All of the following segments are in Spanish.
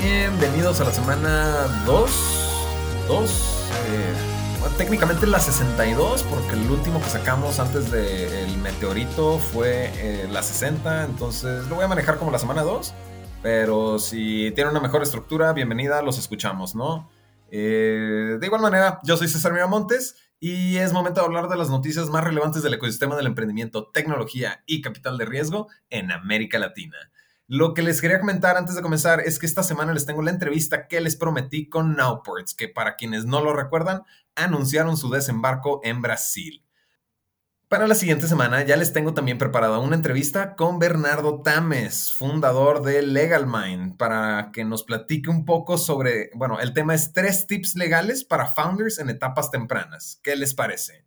Bienvenidos a la semana 2. 2. Eh, técnicamente la 62, porque el último que sacamos antes del meteorito fue eh, la 60. Entonces lo voy a manejar como la semana 2. Pero si tiene una mejor estructura, bienvenida, los escuchamos, ¿no? Eh, de igual manera, yo soy César Miramontes y es momento de hablar de las noticias más relevantes del ecosistema del emprendimiento, tecnología y capital de riesgo en América Latina. Lo que les quería comentar antes de comenzar es que esta semana les tengo la entrevista que les prometí con Nowports, que para quienes no lo recuerdan, anunciaron su desembarco en Brasil. Para la siguiente semana ya les tengo también preparada una entrevista con Bernardo Tames, fundador de LegalMind, para que nos platique un poco sobre, bueno, el tema es tres tips legales para founders en etapas tempranas. ¿Qué les parece?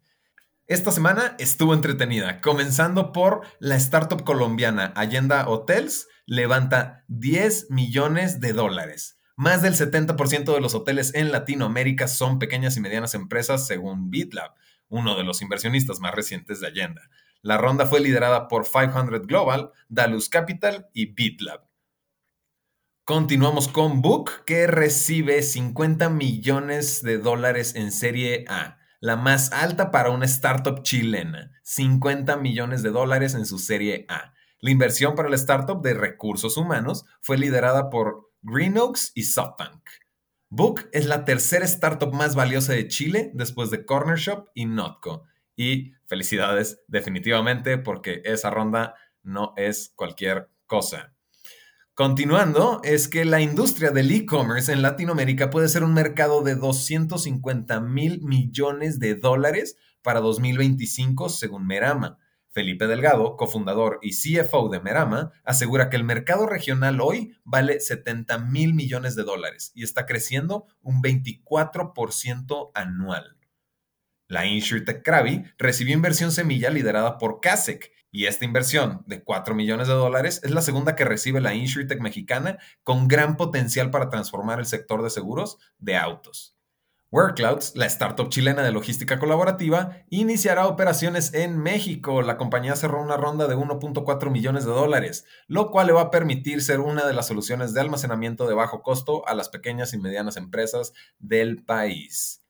Esta semana estuvo entretenida, comenzando por la startup colombiana Allenda Hotels, levanta 10 millones de dólares. Más del 70% de los hoteles en Latinoamérica son pequeñas y medianas empresas según BitLab uno de los inversionistas más recientes de Allenda. La ronda fue liderada por 500 Global, Dalus Capital y BitLab. Continuamos con Book, que recibe 50 millones de dólares en Serie A, la más alta para una startup chilena. 50 millones de dólares en su Serie A. La inversión para la startup de recursos humanos fue liderada por Greenoaks y SoftBank. Book es la tercera startup más valiosa de Chile después de Corner Shop y Notco. Y felicidades definitivamente porque esa ronda no es cualquier cosa. Continuando, es que la industria del e-commerce en Latinoamérica puede ser un mercado de 250 mil millones de dólares para 2025 según Merama. Felipe Delgado, cofundador y CFO de Merama, asegura que el mercado regional hoy vale 70 mil millones de dólares y está creciendo un 24% anual. La InsurTech Krabi recibió inversión semilla liderada por Kasek y esta inversión de 4 millones de dólares es la segunda que recibe la InsurTech mexicana con gran potencial para transformar el sector de seguros de autos. Workclouds, la startup chilena de logística colaborativa, iniciará operaciones en México. La compañía cerró una ronda de 1.4 millones de dólares, lo cual le va a permitir ser una de las soluciones de almacenamiento de bajo costo a las pequeñas y medianas empresas del país.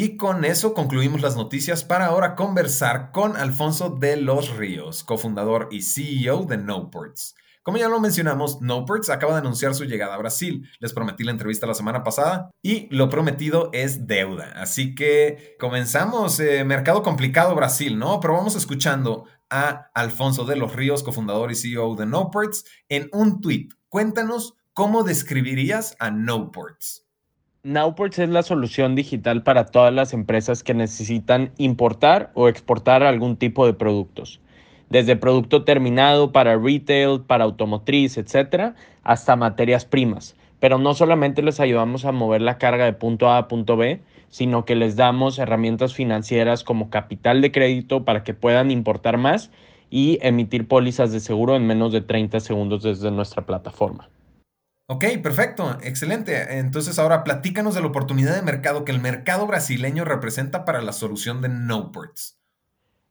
Y con eso concluimos las noticias para ahora conversar con Alfonso de los Ríos, cofundador y CEO de Noports. Como ya lo mencionamos, Noports acaba de anunciar su llegada a Brasil. Les prometí la entrevista la semana pasada y lo prometido es deuda. Así que comenzamos. Eh, mercado complicado Brasil, ¿no? Pero vamos escuchando a Alfonso de los Ríos, cofundador y CEO de Noports, en un tweet. Cuéntanos cómo describirías a Noports. Nowports es la solución digital para todas las empresas que necesitan importar o exportar algún tipo de productos desde producto terminado para retail, para automotriz, etcétera, hasta materias primas. Pero no solamente les ayudamos a mover la carga de punto A a punto B, sino que les damos herramientas financieras como capital de crédito para que puedan importar más y emitir pólizas de seguro en menos de 30 segundos desde nuestra plataforma. Ok, perfecto, excelente. Entonces ahora platícanos de la oportunidad de mercado que el mercado brasileño representa para la solución de NoPorts.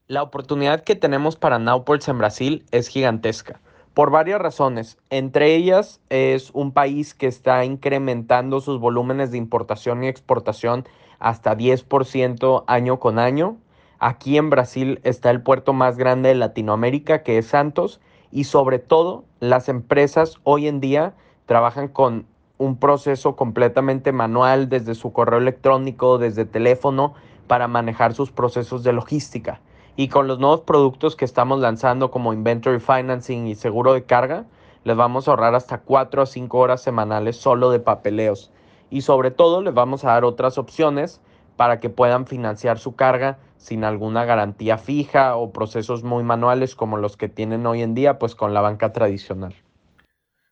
La oportunidad que tenemos para Nowports en Brasil es gigantesca, por varias razones. Entre ellas es un país que está incrementando sus volúmenes de importación y exportación hasta 10% año con año. Aquí en Brasil está el puerto más grande de Latinoamérica, que es Santos, y sobre todo las empresas hoy en día trabajan con un proceso completamente manual desde su correo electrónico, desde teléfono, para manejar sus procesos de logística. Y con los nuevos productos que estamos lanzando como Inventory Financing y seguro de carga, les vamos a ahorrar hasta 4 a 5 horas semanales solo de papeleos. Y sobre todo les vamos a dar otras opciones para que puedan financiar su carga sin alguna garantía fija o procesos muy manuales como los que tienen hoy en día, pues con la banca tradicional.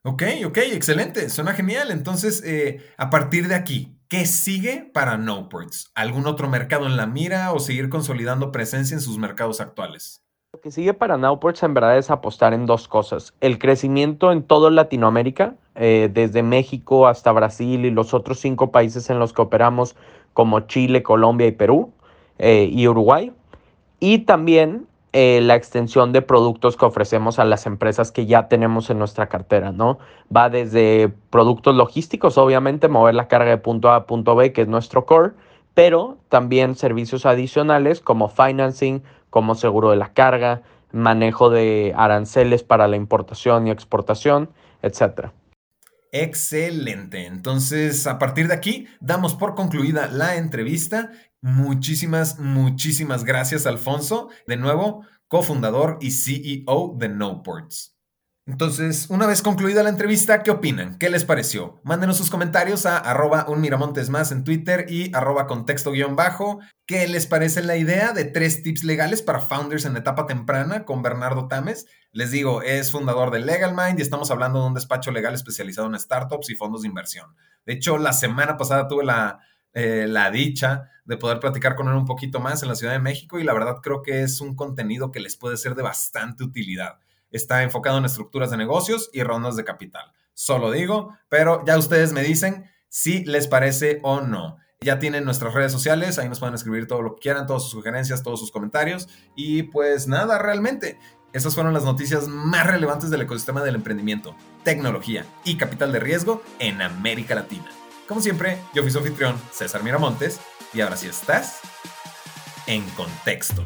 Ok, ok, excelente, suena genial. Entonces, eh, a partir de aquí, ¿Qué sigue para Noports? ¿Algún otro mercado en la mira o seguir consolidando presencia en sus mercados actuales? Lo que sigue para Nowports en verdad es apostar en dos cosas. El crecimiento en toda Latinoamérica, eh, desde México hasta Brasil y los otros cinco países en los que operamos, como Chile, Colombia y Perú eh, y Uruguay. Y también eh, la extensión de productos que ofrecemos a las empresas que ya tenemos en nuestra cartera, ¿no? Va desde productos logísticos, obviamente, mover la carga de punto A a punto B, que es nuestro core, pero también servicios adicionales como financing, como seguro de la carga, manejo de aranceles para la importación y exportación, etc. Excelente. Entonces, a partir de aquí, damos por concluida la entrevista. Muchísimas, muchísimas gracias, Alfonso. De nuevo, cofundador y CEO de NoPorts. Entonces, una vez concluida la entrevista, ¿qué opinan? ¿Qué les pareció? Mándenos sus comentarios a arroba un miramontes más en Twitter y arroba contexto guion bajo. ¿Qué les parece la idea de tres tips legales para founders en etapa temprana con Bernardo Tames? Les digo, es fundador de LegalMind y estamos hablando de un despacho legal especializado en startups y fondos de inversión. De hecho, la semana pasada tuve eh, la dicha de poder platicar con él un poquito más en la Ciudad de México y la verdad creo que es un contenido que les puede ser de bastante utilidad está enfocado en estructuras de negocios y rondas de capital. Solo digo, pero ya ustedes me dicen si les parece o no. Ya tienen nuestras redes sociales, ahí nos pueden escribir todo lo que quieran, todas sus sugerencias, todos sus comentarios. Y pues nada, realmente, esas fueron las noticias más relevantes del ecosistema del emprendimiento, tecnología y capital de riesgo en América Latina. Como siempre, yo fui su anfitrión, César Miramontes, y ahora sí estás en contexto.